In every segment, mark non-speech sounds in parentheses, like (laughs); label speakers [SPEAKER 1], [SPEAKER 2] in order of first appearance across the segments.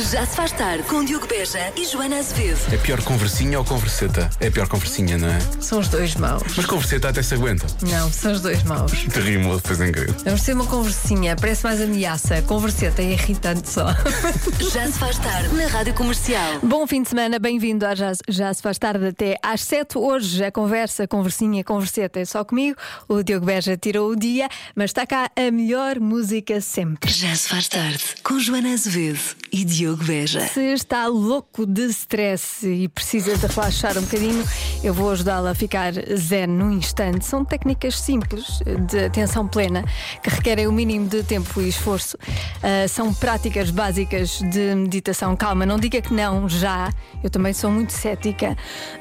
[SPEAKER 1] Já se faz tarde com Diogo Beja e Joana Azevedo.
[SPEAKER 2] É pior conversinha ou converseta? É pior conversinha, não é?
[SPEAKER 3] São os dois maus.
[SPEAKER 2] Mas converseta até se aguenta.
[SPEAKER 3] Não, são os dois maus. (laughs)
[SPEAKER 2] Te rimo, depois é incrível.
[SPEAKER 3] Vamos ter uma conversinha, parece mais ameaça. Converseta é irritante só. (laughs)
[SPEAKER 1] Já se faz tarde na Rádio Comercial.
[SPEAKER 3] Bom fim de semana, bem-vindo a já, já se faz tarde até às 7. Hoje a conversa, conversinha, converseta é só comigo. O Diogo Beja tirou o dia, mas está cá a melhor música sempre.
[SPEAKER 1] Já se faz tarde com Joana Azevedo e Diogo Beja.
[SPEAKER 3] Se está louco de stress e precisa de relaxar um bocadinho, eu vou ajudá-la a ficar zen num instante. São técnicas simples de atenção plena que requerem o mínimo de tempo e esforço. Ah, são práticas básicas de meditação. Calma, não diga que não já. Eu também sou muito cética,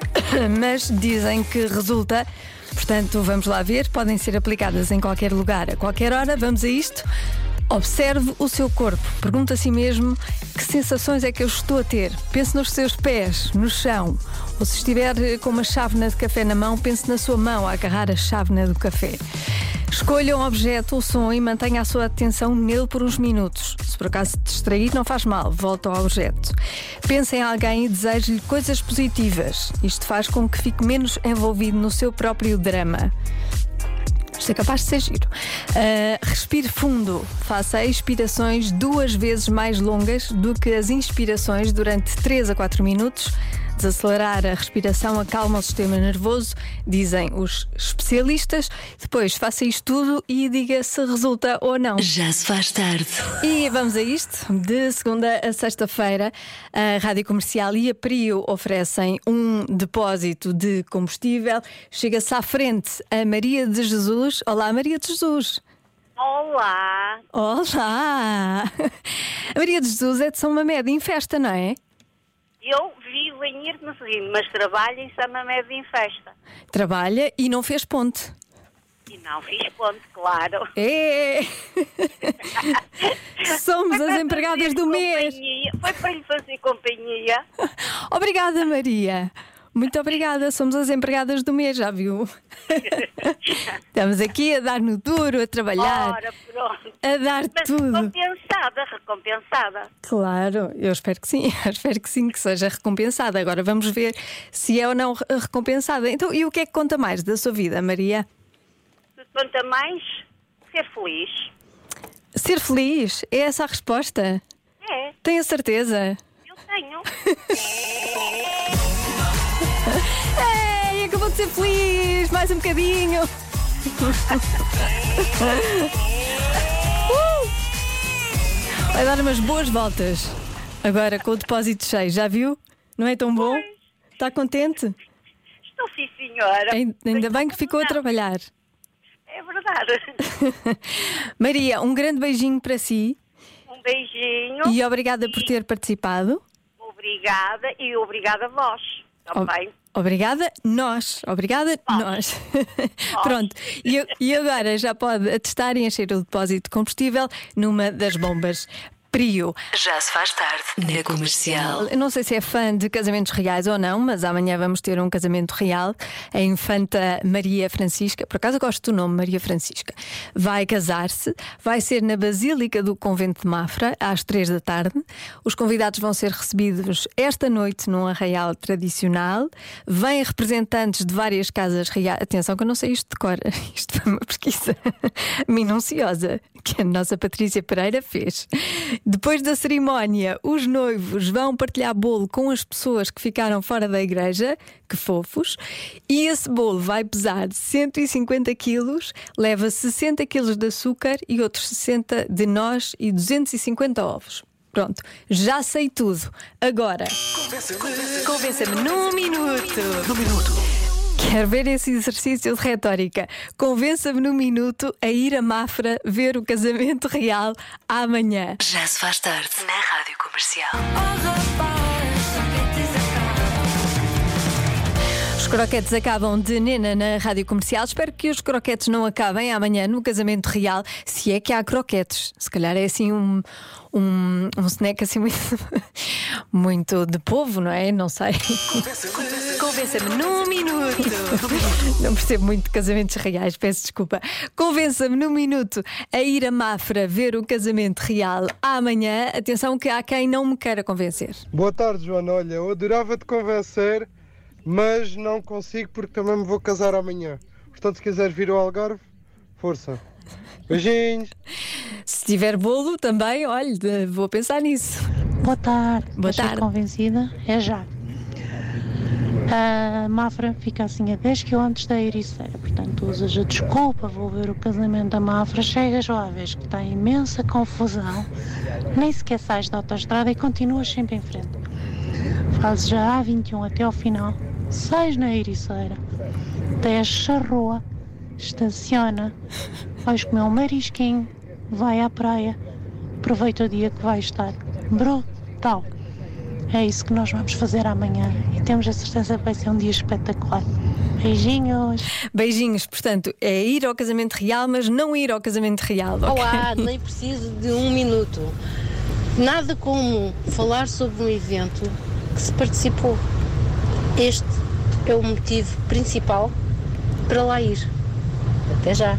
[SPEAKER 3] (coughs) mas dizem que resulta. Portanto, vamos lá ver. Podem ser aplicadas em qualquer lugar, a qualquer hora. Vamos a isto. Observe o seu corpo. Pergunte a si mesmo que sensações é que eu estou a ter. Pense nos seus pés, no chão. Ou se estiver eh, com uma chávena de café na mão, pense na sua mão a agarrar a chávena do café. Escolha um objeto ou som e mantenha a sua atenção nele por uns minutos. Se por acaso se distrair, não faz mal, volta ao objeto. Pense em alguém e deseje-lhe coisas positivas. Isto faz com que fique menos envolvido no seu próprio drama. É capaz de ser giro. Uh, respire fundo. Faça expirações duas vezes mais longas do que as inspirações durante 3 a 4 minutos. Desacelerar a respiração acalma o sistema nervoso, dizem os especialistas. Depois faça isto tudo e diga se resulta ou não.
[SPEAKER 1] Já se faz tarde.
[SPEAKER 3] E vamos a isto. De segunda a sexta-feira, a Rádio Comercial e a Prio oferecem um depósito de combustível. Chega-se à frente a Maria de Jesus. Olá, Maria de Jesus.
[SPEAKER 4] Olá,
[SPEAKER 3] Olá! A (laughs) Maria de Jesus é de São Mamede em festa, não é?
[SPEAKER 4] eu vivo em Irmezinho, mas trabalho em Samamed em festa.
[SPEAKER 3] Trabalha e não fez ponte.
[SPEAKER 4] E não fiz ponto, claro.
[SPEAKER 3] É! (laughs) Somos as empregadas do mês.
[SPEAKER 4] companhia- Foi para lhe fazer companhia. (laughs)
[SPEAKER 3] Obrigada, Maria. Muito obrigada, somos as empregadas do mês, já viu? (laughs) Estamos aqui a dar no duro, a trabalhar,
[SPEAKER 4] Ora, pronto.
[SPEAKER 3] a dar
[SPEAKER 4] Mas
[SPEAKER 3] tudo.
[SPEAKER 4] recompensada, recompensada.
[SPEAKER 3] Claro, eu espero que sim, (laughs) eu espero que sim, que seja recompensada. Agora vamos ver se é ou não re- recompensada. Então, e o que é que conta mais da sua vida, Maria?
[SPEAKER 4] Conta mais, ser feliz.
[SPEAKER 3] Ser feliz? É essa a resposta?
[SPEAKER 4] É,
[SPEAKER 3] Tenho a certeza.
[SPEAKER 4] eu tenho. (laughs)
[SPEAKER 3] Ei, acabou de ser feliz! Mais um bocadinho! Uh! Vai dar umas boas voltas. Agora com o depósito cheio, já viu? Não é tão bom? Está contente?
[SPEAKER 4] Estou sim, senhora.
[SPEAKER 3] Ain- Ainda bem que ficou a trabalhar.
[SPEAKER 4] É verdade. (laughs)
[SPEAKER 3] Maria, um grande beijinho para si
[SPEAKER 4] Um beijinho.
[SPEAKER 3] e obrigada por ter participado.
[SPEAKER 4] Obrigada e obrigada a vós também.
[SPEAKER 3] Obrigada, nós. Obrigada, nós. (laughs) Pronto. E, e agora já pode atestar e encher o depósito de combustível numa das bombas Prio.
[SPEAKER 1] Já se faz tarde na Comercial.
[SPEAKER 3] Eu não sei se é fã de casamentos reais ou não, mas amanhã vamos ter um casamento real. A infanta Maria Francisca, por acaso eu gosto do nome Maria Francisca, vai casar-se. Vai ser na Basílica do Convento de Mafra, às três da tarde. Os convidados vão ser recebidos esta noite num arraial tradicional. Vêm representantes de várias casas reais. Atenção, que eu não sei isto de cor. (laughs) Isto foi uma pesquisa (laughs) minuciosa que a nossa Patrícia Pereira fez. Depois da cerimónia, os noivos vão partilhar bolo com as pessoas que ficaram fora da igreja, que fofos, e esse bolo vai pesar 150 quilos, leva 60 quilos de açúcar e outros 60 de noz e 250 ovos. Pronto, já sei tudo. Agora, convença-me num minuto. Num minuto. Quero ver esse exercício de retórica. Convença-me num minuto a ir a Mafra ver o casamento real amanhã.
[SPEAKER 1] Já se faz tarde na Rádio Comercial.
[SPEAKER 3] Os croquetes acabam de Nena na rádio comercial. Espero que os croquetes não acabem amanhã no casamento real, se é que há croquetes. Se calhar é assim um, um, um snack assim muito, (laughs) muito de povo, não é? Não sei.
[SPEAKER 1] Convença-me num minuto.
[SPEAKER 3] Não percebo muito de casamentos reais, peço desculpa. Convença-me num minuto a ir a Mafra ver o casamento real amanhã. Atenção que há quem não me queira convencer.
[SPEAKER 5] Boa tarde, Joana. Olha, eu adorava te convencer, mas não consigo porque também me vou casar amanhã. Portanto, se quiseres vir ao Algarve, força. Beijinhos.
[SPEAKER 3] Se tiver bolo também, olha, de- vou pensar nisso.
[SPEAKER 6] Boa tarde.
[SPEAKER 3] Boa
[SPEAKER 6] Estou
[SPEAKER 3] tarde.
[SPEAKER 6] convencida? É já. A Mafra fica assim a 10 km da Ericeira, portanto usas a desculpa, vou ver o casamento da Mafra, chegas lá, vês que está imensa confusão, nem sequer sais da autostrada e continuas sempre em frente. Fazes já A21 até ao final, sais na Ericeira, desces a rua, estaciona, vais comer um marisquinho, vai à praia, aproveita o dia que vai estar brutal. É isso que nós vamos fazer amanhã e temos a certeza que vai ser um dia espetacular. Beijinhos!
[SPEAKER 3] Beijinhos, portanto, é ir ao casamento real, mas não ir ao casamento real. ok?
[SPEAKER 7] Olá, nem preciso de um minuto. Nada como falar sobre um evento que se participou. Este é o motivo principal para lá ir. Até já.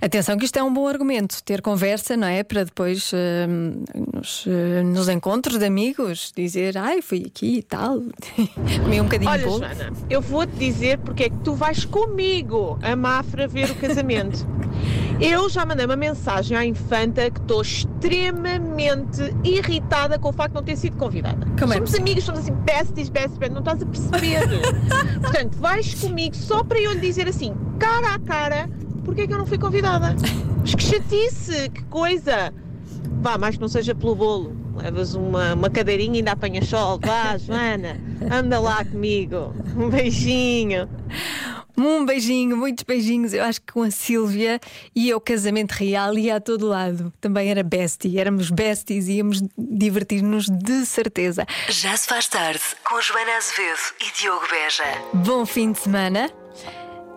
[SPEAKER 3] Atenção que isto é um bom argumento, ter conversa, não é? Para depois hum, nos, eh, nos encontros de amigos dizer, ai, fui aqui e tal, (laughs) comi um bocadinho de
[SPEAKER 8] Olha,
[SPEAKER 3] bolo.
[SPEAKER 8] Joana, eu vou-te dizer porque é que tu vais comigo a Mafra ver o casamento. Eu já mandei uma mensagem à infanta que estou extremamente irritada com o facto de não ter sido convidada.
[SPEAKER 3] Como é
[SPEAKER 8] somos amigos, somos assim, besties, besties, besties, não estás a perceber. (laughs) Portanto, vais comigo só para eu lhe dizer assim, cara a cara, porque é que eu não fui convidada. Mas que chatice, que coisa. Vá, mais que não seja pelo bolo. Levas uma, uma cadeirinha e ainda apanhas sol. Vá, Joana, anda lá comigo. Um beijinho.
[SPEAKER 3] Um beijinho, muitos beijinhos. Eu acho que com a Sílvia ia ao casamento real e a todo lado. Também era bestie, éramos besties e íamos divertir-nos de certeza.
[SPEAKER 1] Já se faz tarde com Joana Azevedo e Diogo Beja.
[SPEAKER 3] Bom fim de semana.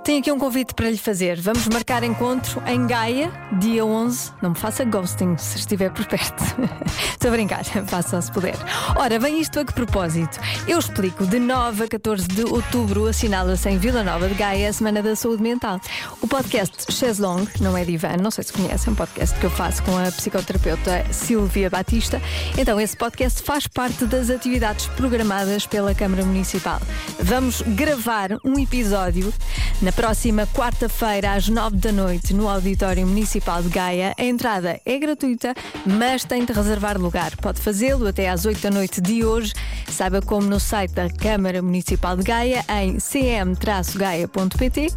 [SPEAKER 3] Tenho aqui um convite para lhe fazer. Vamos marcar encontro em Gaia, dia 11. Não me faça ghosting se estiver por perto. (laughs) Estou a brincar, (laughs) faça se puder. Ora, bem isto a que propósito? Eu explico. De 9 a 14 de outubro assinala-se em Vila Nova de Gaia a Semana da Saúde Mental. O podcast Cheslong, não é divã, não sei se conhecem, é um podcast que eu faço com a psicoterapeuta Silvia Batista. Então, esse podcast faz parte das atividades programadas pela Câmara Municipal. Vamos gravar um episódio na próxima quarta-feira, às nove da noite, no Auditório Municipal de Gaia. A entrada é gratuita, mas tem de reservar lugar. Pode fazê-lo até às oito da noite de hoje. Saiba como no site da Câmara Municipal de Gaia, em cm-gaia.pt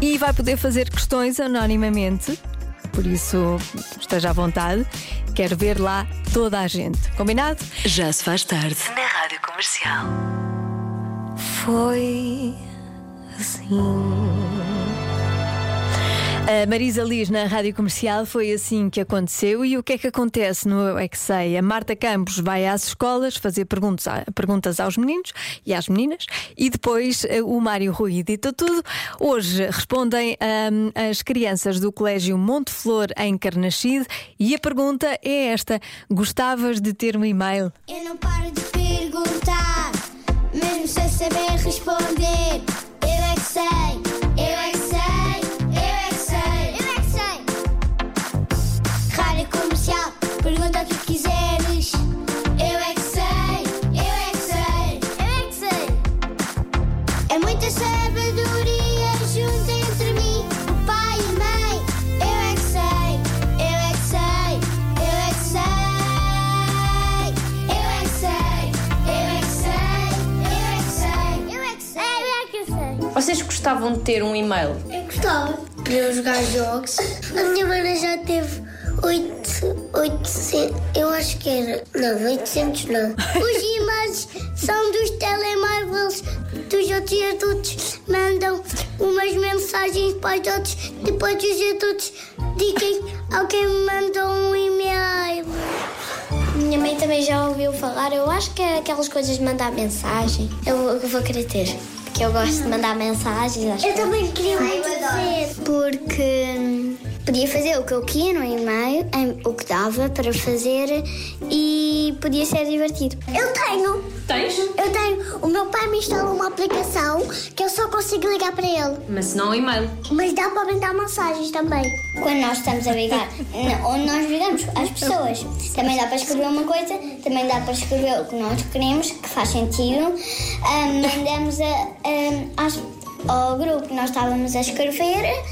[SPEAKER 3] e vai poder fazer questões anonimamente. Por isso, esteja à vontade. Quero ver lá toda a gente. Combinado?
[SPEAKER 1] Já se faz tarde na Rádio Comercial. Foi assim.
[SPEAKER 3] A Marisa Liz na Rádio Comercial foi assim que aconteceu. E o que é que acontece no Eu é que Sei? A Marta Campos vai às escolas fazer perguntas, perguntas aos meninos e às meninas e depois eh, o Mário Rui edita tudo. Hoje respondem as crianças do Colégio Monte Flor em Carnaxide e a pergunta é esta: Gostavas de ter um e-mail?
[SPEAKER 9] Eu não paro de perguntar, mesmo sem saber responder. Eu é que sei, eu é que sei, eu é que sei. Rádio comercial, pergunta o que quiseres.
[SPEAKER 7] Gostavam de ter um e-mail?
[SPEAKER 9] Eu gostava de eu jogar jogos. A minha mana já teve 8, 800, eu acho que era. Não, 800 não. (laughs) Os e-mails são dos telemóveis dos outros adultos. Mandam umas mensagens para os outros. Depois os adultos dizem alguém me mandou um e-mail. Minha mãe também já ouviu falar. Eu acho que é aquelas coisas de mandar mensagem. Eu, eu vou querer ter. Porque eu gosto de mandar mensagens. eu também queria muito ter. Porque Podia fazer o que eu queria no e-mail, em- o que dava para fazer e podia ser divertido. Eu tenho.
[SPEAKER 10] Tens?
[SPEAKER 9] Eu tenho. O meu pai me instalou uma aplicação que eu só consigo ligar para ele.
[SPEAKER 10] Mas não e-mail.
[SPEAKER 9] Mas dá para mandar mensagens também. Quando nós estamos a ligar, onde nós ligamos às pessoas, também dá para escrever uma coisa, também dá para escrever o que nós queremos, que faz sentido. Ahm, mandamos a, às- ao grupo que nós estávamos a escrever.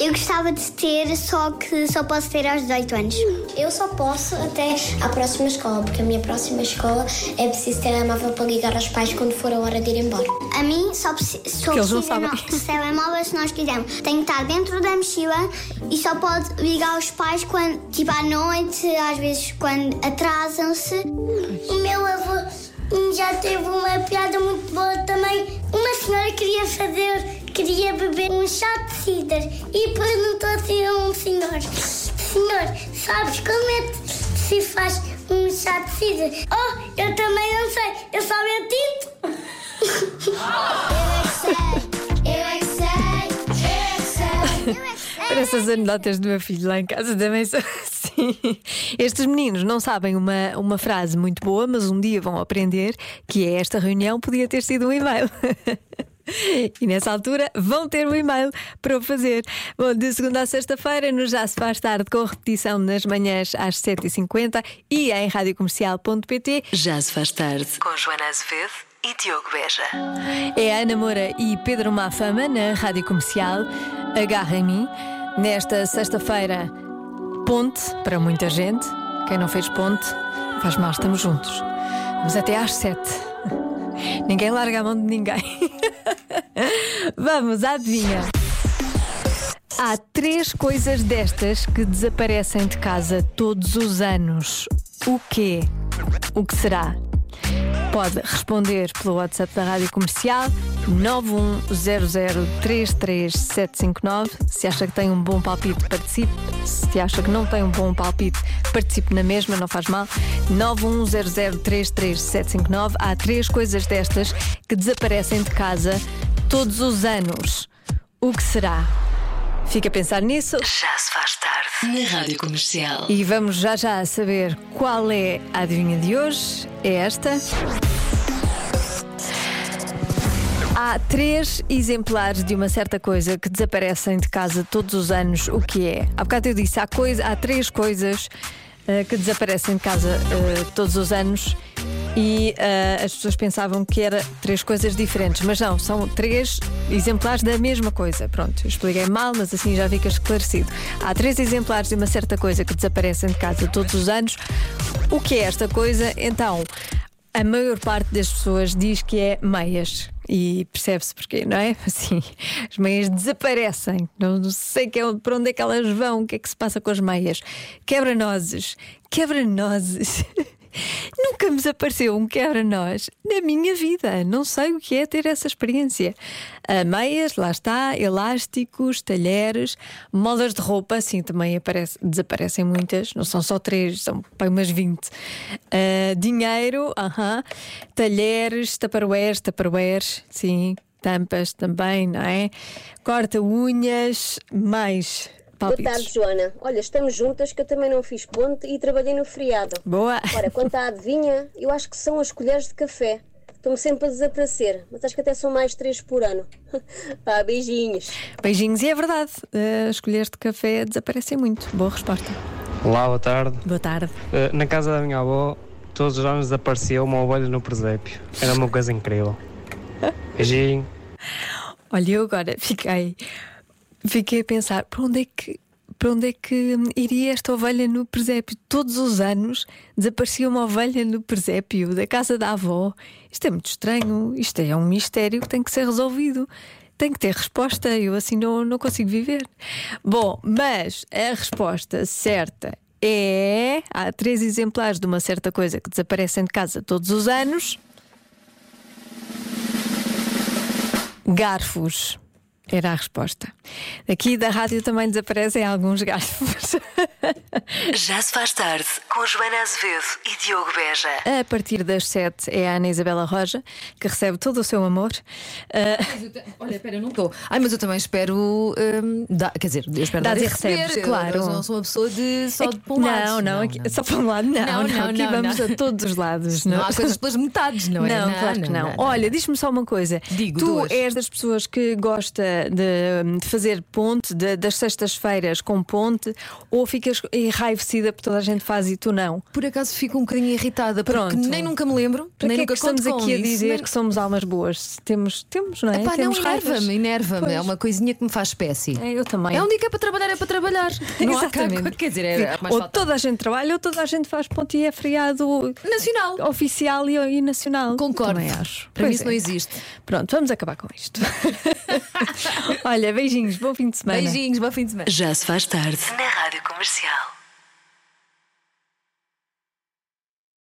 [SPEAKER 9] Eu gostava de ter, só que só posso ter aos 18 anos. Eu só posso até à próxima escola, porque a minha próxima escola é preciso telemóvel para ligar aos pais quando for a hora de ir embora. A mim só, preci só no- telemóvel se nós quisermos. Tem que estar dentro da mochila e só pode ligar aos pais quando, tipo à noite, às vezes quando atrasam-se. O meu avô já teve uma piada muito boa também. Uma senhora queria fazer, queria beber um chá de cidra e perguntou assim a um senhor: Senhor, sabes como é que se faz um chá de cidra? Oh, eu também não sei, eu só bebo tinto. Eu é que sei, eu é que sei, eu é que sei.
[SPEAKER 3] Parece as anedotas do meu filho lá em casa também são. (laughs) Estes meninos não sabem uma, uma frase muito boa, mas um dia vão aprender que é esta reunião podia ter sido um e-mail. (laughs) E nessa altura vão ter um e-mail para o fazer. Bom, de segunda a sexta-feira, no Já Se Faz Tarde, com repetição nas manhãs às 7h50 e em radiocomercial.pt.
[SPEAKER 1] Já se faz tarde. Com Joana Azevedo e Diogo Beja.
[SPEAKER 3] É Ana Moura e Pedro Mafama na Rádio Comercial. Agarra em mim. Nesta sexta-feira, ponte para muita gente. Quem não fez ponte, faz mal, estamos juntos. Vamos até às sete. (laughs) Ninguém larga a mão de ninguém. (laughs) Vamos, adivinha. Há três coisas destas que desaparecem de casa todos os anos. O quê? O que será? Pode responder pelo WhatsApp da Rádio Comercial 910033759. Se acha que tem um bom palpite, participe. Se acha que não tem um bom palpite, participe na mesma, não faz mal. 910033759. Há três coisas destas que desaparecem de casa todos os anos. O que será? Fica a pensar nisso.
[SPEAKER 1] Já se faz tarde. Na Rádio Comercial.
[SPEAKER 3] E vamos já já saber qual é a adivinha de hoje. É esta. Há três exemplares de uma certa coisa que desaparecem de casa todos os anos. O que é? Há bocado eu disse, há, coisa, há três coisas eh, que desaparecem de casa eh, todos os anos e eh, as pessoas pensavam que era três coisas diferentes, mas não, são três exemplares da mesma coisa. Pronto, expliquei mal, mas assim já fica esclarecido. Há três exemplares de uma certa coisa que desaparecem de casa todos os anos. O que é esta coisa? Então, a maior parte das pessoas diz que é meias. E percebe-se porquê, não é? (laughs) Assim, as meias desaparecem. Não sei que é, para onde é que elas vão, o que é que se passa com as meias. Quebra-nozes. Quebra-nozes. (laughs) Nunca me desapareceu um quebra-nós na minha vida. Não sei o que é ter essa experiência. Ah, meias, lá está, elásticos, talheres, molas de roupa, sim, também aparece, desaparecem muitas, não são só três, são pá, umas 20. Ah, dinheiro, aham, talheres, taparoeiros, taparoeiros, sim, tampas também, não é? Corta-unhas, mais
[SPEAKER 11] Boa
[SPEAKER 3] palpites.
[SPEAKER 11] tarde, Joana. Olha, estamos juntas que eu também não fiz ponte e trabalhei no feriado.
[SPEAKER 3] Boa.
[SPEAKER 11] Ora, quanto à adivinha, eu acho que são as colheres de café. Estão-me sempre a desaparecer, mas acho que até são mais três por ano. (laughs) Pá, beijinhos.
[SPEAKER 3] Beijinhos, e é verdade, ah, as colheres de café desaparecem muito. Boa resposta.
[SPEAKER 12] Olá, boa tarde.
[SPEAKER 3] Boa tarde.
[SPEAKER 12] Eh, na casa da minha avó, todos os anos aparecia uma ovelha no presépio. Era uma coisa incrível. (laughs) Beijinho.
[SPEAKER 3] Olha, eu agora fiquei, fiquei a pensar para onde é que. Para onde é que hum, iria esta ovelha no presépio? Todos os anos desaparecia uma ovelha no presépio da casa da avó. Isto é muito estranho. Isto é um mistério que tem que ser resolvido. Tem que ter resposta. Eu assim não, não consigo viver. Bom, mas a resposta certa é. Há três exemplares de uma certa coisa que desaparecem de casa todos os anos. Garfos. Era a resposta. Aqui da rádio também desaparecem alguns gafos. (laughs)
[SPEAKER 1] Já se faz tarde com Joana Azevedo e Diogo Beja.
[SPEAKER 3] A partir das 7 é a Ana Isabela Roja, que recebe todo o seu amor. Ah,
[SPEAKER 10] Olha, espera, eu não estou. Ai, mas eu também espero. hum, dar- quer dizer, eu espero dar
[SPEAKER 3] e
[SPEAKER 10] receber.
[SPEAKER 3] recebes,
[SPEAKER 10] Eu-
[SPEAKER 3] claro.
[SPEAKER 10] Eu não sou uma pessoa de só de para um lado.
[SPEAKER 3] não, não, aqui- só para um lado, não, não,
[SPEAKER 10] Não, não,
[SPEAKER 3] aqui
[SPEAKER 10] não,
[SPEAKER 3] vamos
[SPEAKER 10] não.
[SPEAKER 3] a todos os lados.
[SPEAKER 10] Não há coisas pelas metades, não é?
[SPEAKER 3] Não, claro que não. Olha, diz-me só uma coisa.
[SPEAKER 10] Digo,
[SPEAKER 3] tu
[SPEAKER 10] duas.
[SPEAKER 3] és das pessoas que gosta de, de fazer ponte, de- das sextas-feiras com ponte, ou ficas enraivecida porque toda a gente faz e tu não?
[SPEAKER 10] Por acaso fico um bocadinho irritada,
[SPEAKER 3] Pronto.
[SPEAKER 10] porque nem nunca me lembro, nem
[SPEAKER 3] é
[SPEAKER 10] nunca
[SPEAKER 3] que estamos aqui a
[SPEAKER 10] isso,
[SPEAKER 3] dizer
[SPEAKER 10] nem-
[SPEAKER 3] que somos almas boas? Temos, temos não é?
[SPEAKER 10] Epá, não,
[SPEAKER 3] temos raivas.
[SPEAKER 10] enerva-me, enerva-me. É uma coisinha que me faz espécie.
[SPEAKER 3] É, eu também.
[SPEAKER 10] É um dia que é para trabalhar, é para trabalhar. (laughs) Não há cá, quer dizer, é mais
[SPEAKER 3] ou
[SPEAKER 10] falta.
[SPEAKER 3] toda a gente trabalha ou toda a gente faz ponte e é feriado
[SPEAKER 10] Nacional.
[SPEAKER 3] oficial e, e nacional.
[SPEAKER 10] Concordo.
[SPEAKER 3] Também acho.
[SPEAKER 10] Para mim
[SPEAKER 3] Pois
[SPEAKER 10] isso
[SPEAKER 3] é.
[SPEAKER 10] não existe.
[SPEAKER 3] Pronto, vamos acabar com isto. (laughs) Olha, beijinhos, bom fim de semana.
[SPEAKER 10] Beijinhos, bom fim de semana.
[SPEAKER 1] Já se faz tarde na Rádio Comercial.